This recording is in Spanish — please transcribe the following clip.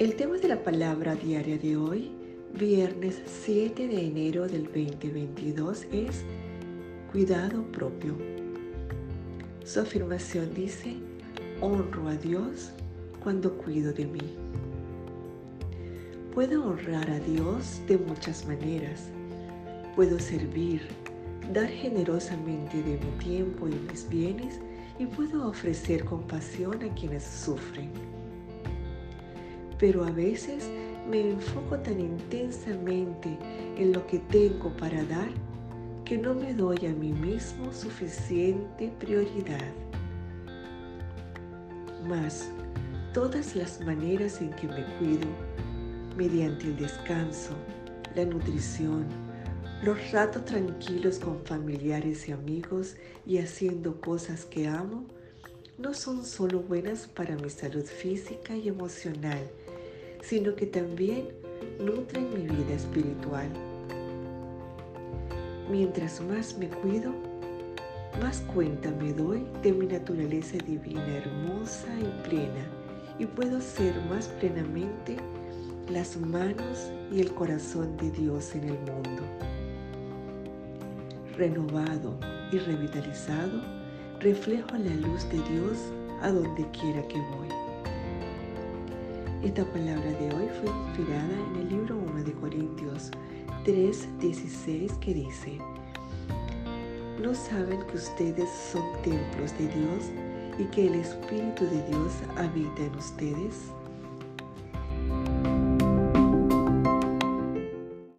El tema de la palabra diaria de hoy, viernes 7 de enero del 2022, es cuidado propio. Su afirmación dice, honro a Dios cuando cuido de mí. Puedo honrar a Dios de muchas maneras. Puedo servir, dar generosamente de mi tiempo y mis bienes y puedo ofrecer compasión a quienes sufren. Pero a veces me enfoco tan intensamente en lo que tengo para dar que no me doy a mí mismo suficiente prioridad. Mas todas las maneras en que me cuido, mediante el descanso, la nutrición, los ratos tranquilos con familiares y amigos y haciendo cosas que amo, no son solo buenas para mi salud física y emocional, sino que también nutren mi vida espiritual. Mientras más me cuido, más cuenta me doy de mi naturaleza divina hermosa y plena y puedo ser más plenamente las manos y el corazón de Dios en el mundo renovado y revitalizado, reflejo la luz de Dios a donde quiera que voy. Esta palabra de hoy fue inspirada en el libro 1 de Corintios 3:16 que dice, ¿no saben que ustedes son templos de Dios y que el Espíritu de Dios habita en ustedes?